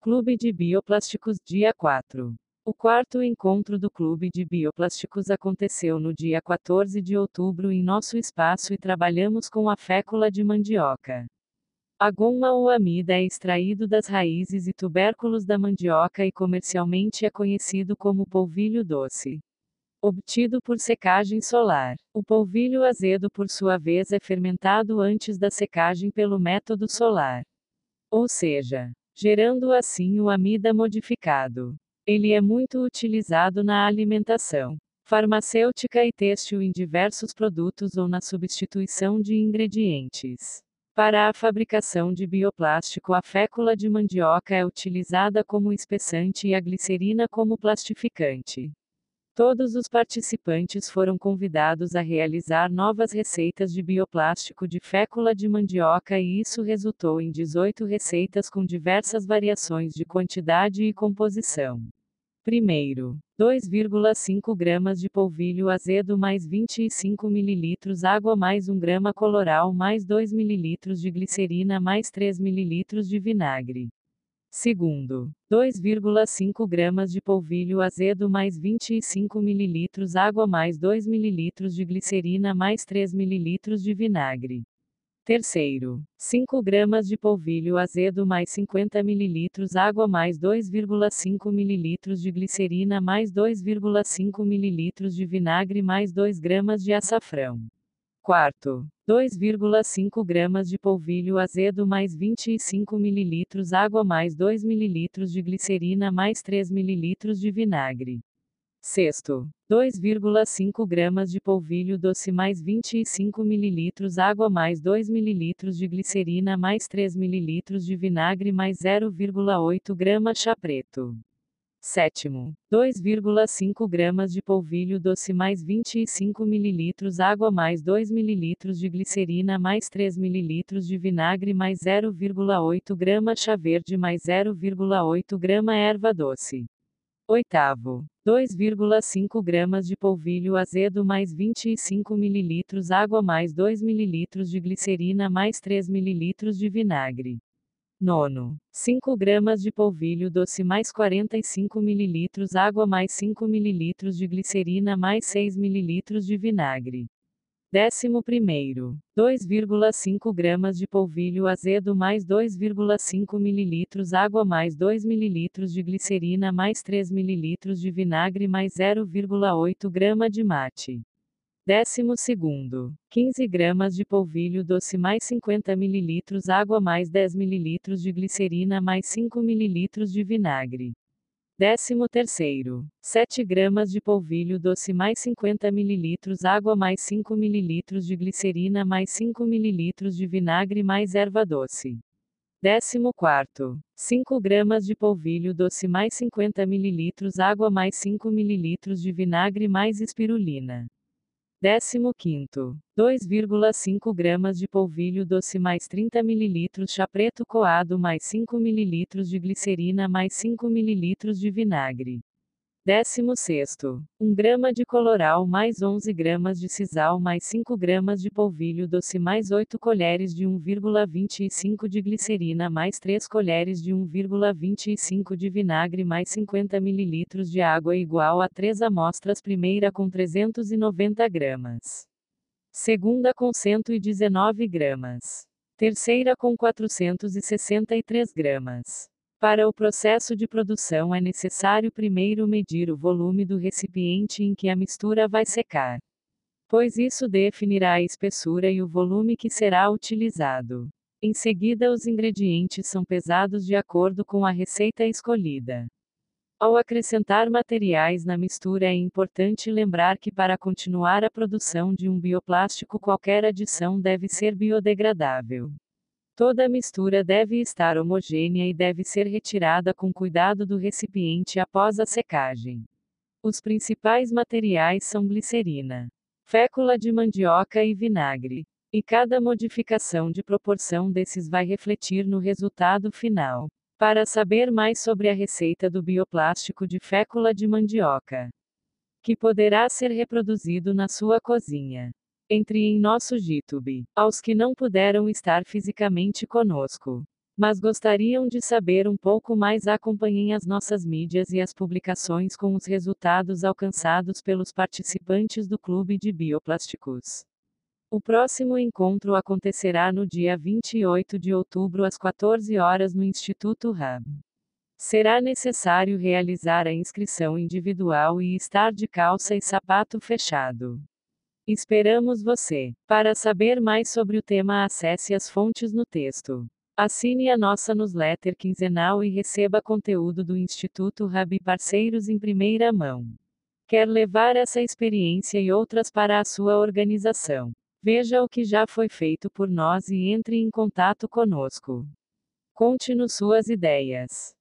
Clube de Bioplásticos, dia 4. O quarto encontro do Clube de Bioplásticos aconteceu no dia 14 de outubro em nosso espaço e trabalhamos com a fécula de mandioca. A goma ou amida é extraído das raízes e tubérculos da mandioca e comercialmente é conhecido como polvilho doce. Obtido por secagem solar. O polvilho azedo, por sua vez, é fermentado antes da secagem pelo método solar. Ou seja, gerando assim o amida modificado. Ele é muito utilizado na alimentação farmacêutica e têxtil em diversos produtos ou na substituição de ingredientes. Para a fabricação de bioplástico, a fécula de mandioca é utilizada como espessante e a glicerina como plastificante. Todos os participantes foram convidados a realizar novas receitas de bioplástico de fécula de mandioca e isso resultou em 18 receitas com diversas variações de quantidade e composição. Primeiro, 2,5 gramas de polvilho azedo mais 25 ml água mais 1 grama coloral mais 2 ml de glicerina mais 3 ml de vinagre. Segundo, 2,5 gramas de polvilho azedo mais 25 ml água mais 2 ml de glicerina mais 3 ml de vinagre. Terceiro, 5 gramas de polvilho azedo mais 50 ml água mais 2,5 ml de glicerina mais 2,5 ml de vinagre mais 2 gramas de açafrão. Quarto, 2,5 gramas de polvilho azedo mais 25 ml água mais 2 ml de glicerina mais 3 ml de vinagre. Sexto, 2,5 gramas de polvilho doce mais 25 ml água mais 2 ml de glicerina mais 3 ml de vinagre mais 0,8 grama chá preto. Sétimo, 2,5 gramas de polvilho doce mais 25 ml água mais 2 ml de glicerina mais 3 ml de vinagre mais 0,8 grama chá verde mais 0,8 grama erva doce. Oitavo, 2,5 gramas de polvilho azedo mais 25 ml água mais 2 ml de glicerina mais 3 ml de vinagre. Nono. 5 gramas de polvilho doce mais 45 ml água mais 5 ml de glicerina mais 6 ml de vinagre. Décimo primeiro. 2,5 gramas de polvilho azedo mais 2,5 ml água mais 2 ml de glicerina mais 3 ml de vinagre mais 0,8 grama de mate. Décimo segundo, 15 gramas de polvilho doce mais 50 ml água mais 10 ml de glicerina mais 5 ml de vinagre. Décimo terceiro, 7 gramas de polvilho doce mais 50 ml água mais 5 ml de glicerina mais 5 ml de vinagre mais erva doce. Décimo quarto, 5 gramas de polvilho doce mais 50 ml água mais 5 ml de vinagre mais espirulina. Décimo quinto, 2,5 gramas de polvilho doce mais 30 ml chá preto coado mais 5 ml de glicerina mais 5 ml de vinagre. Décimo sexto, 1 grama de coloral mais 11 gramas de sisal mais 5 gramas de polvilho doce mais 8 colheres de 1,25 de glicerina mais 3 colheres de 1,25 de vinagre mais 50 ml de água igual a 3 amostras primeira com 390 gramas. Segunda com 119 gramas. Terceira com 463 gramas. Para o processo de produção é necessário primeiro medir o volume do recipiente em que a mistura vai secar. Pois isso definirá a espessura e o volume que será utilizado. Em seguida, os ingredientes são pesados de acordo com a receita escolhida. Ao acrescentar materiais na mistura, é importante lembrar que para continuar a produção de um bioplástico, qualquer adição deve ser biodegradável. Toda mistura deve estar homogênea e deve ser retirada com cuidado do recipiente após a secagem. Os principais materiais são glicerina, fécula de mandioca e vinagre. E cada modificação de proporção desses vai refletir no resultado final. Para saber mais sobre a receita do bioplástico de fécula de mandioca, que poderá ser reproduzido na sua cozinha. Entre em nosso YouTube. Aos que não puderam estar fisicamente conosco. mas gostariam de saber um pouco mais, acompanhem as nossas mídias e as publicações com os resultados alcançados pelos participantes do Clube de Bioplásticos. O próximo encontro acontecerá no dia 28 de outubro às 14 horas no Instituto RAM. Será necessário realizar a inscrição individual e estar de calça e sapato fechado. Esperamos você. Para saber mais sobre o tema, acesse as fontes no texto. Assine a nossa newsletter quinzenal e receba conteúdo do Instituto Rabi Parceiros em primeira mão. Quer levar essa experiência e outras para a sua organização? Veja o que já foi feito por nós e entre em contato conosco. Conte-nos suas ideias.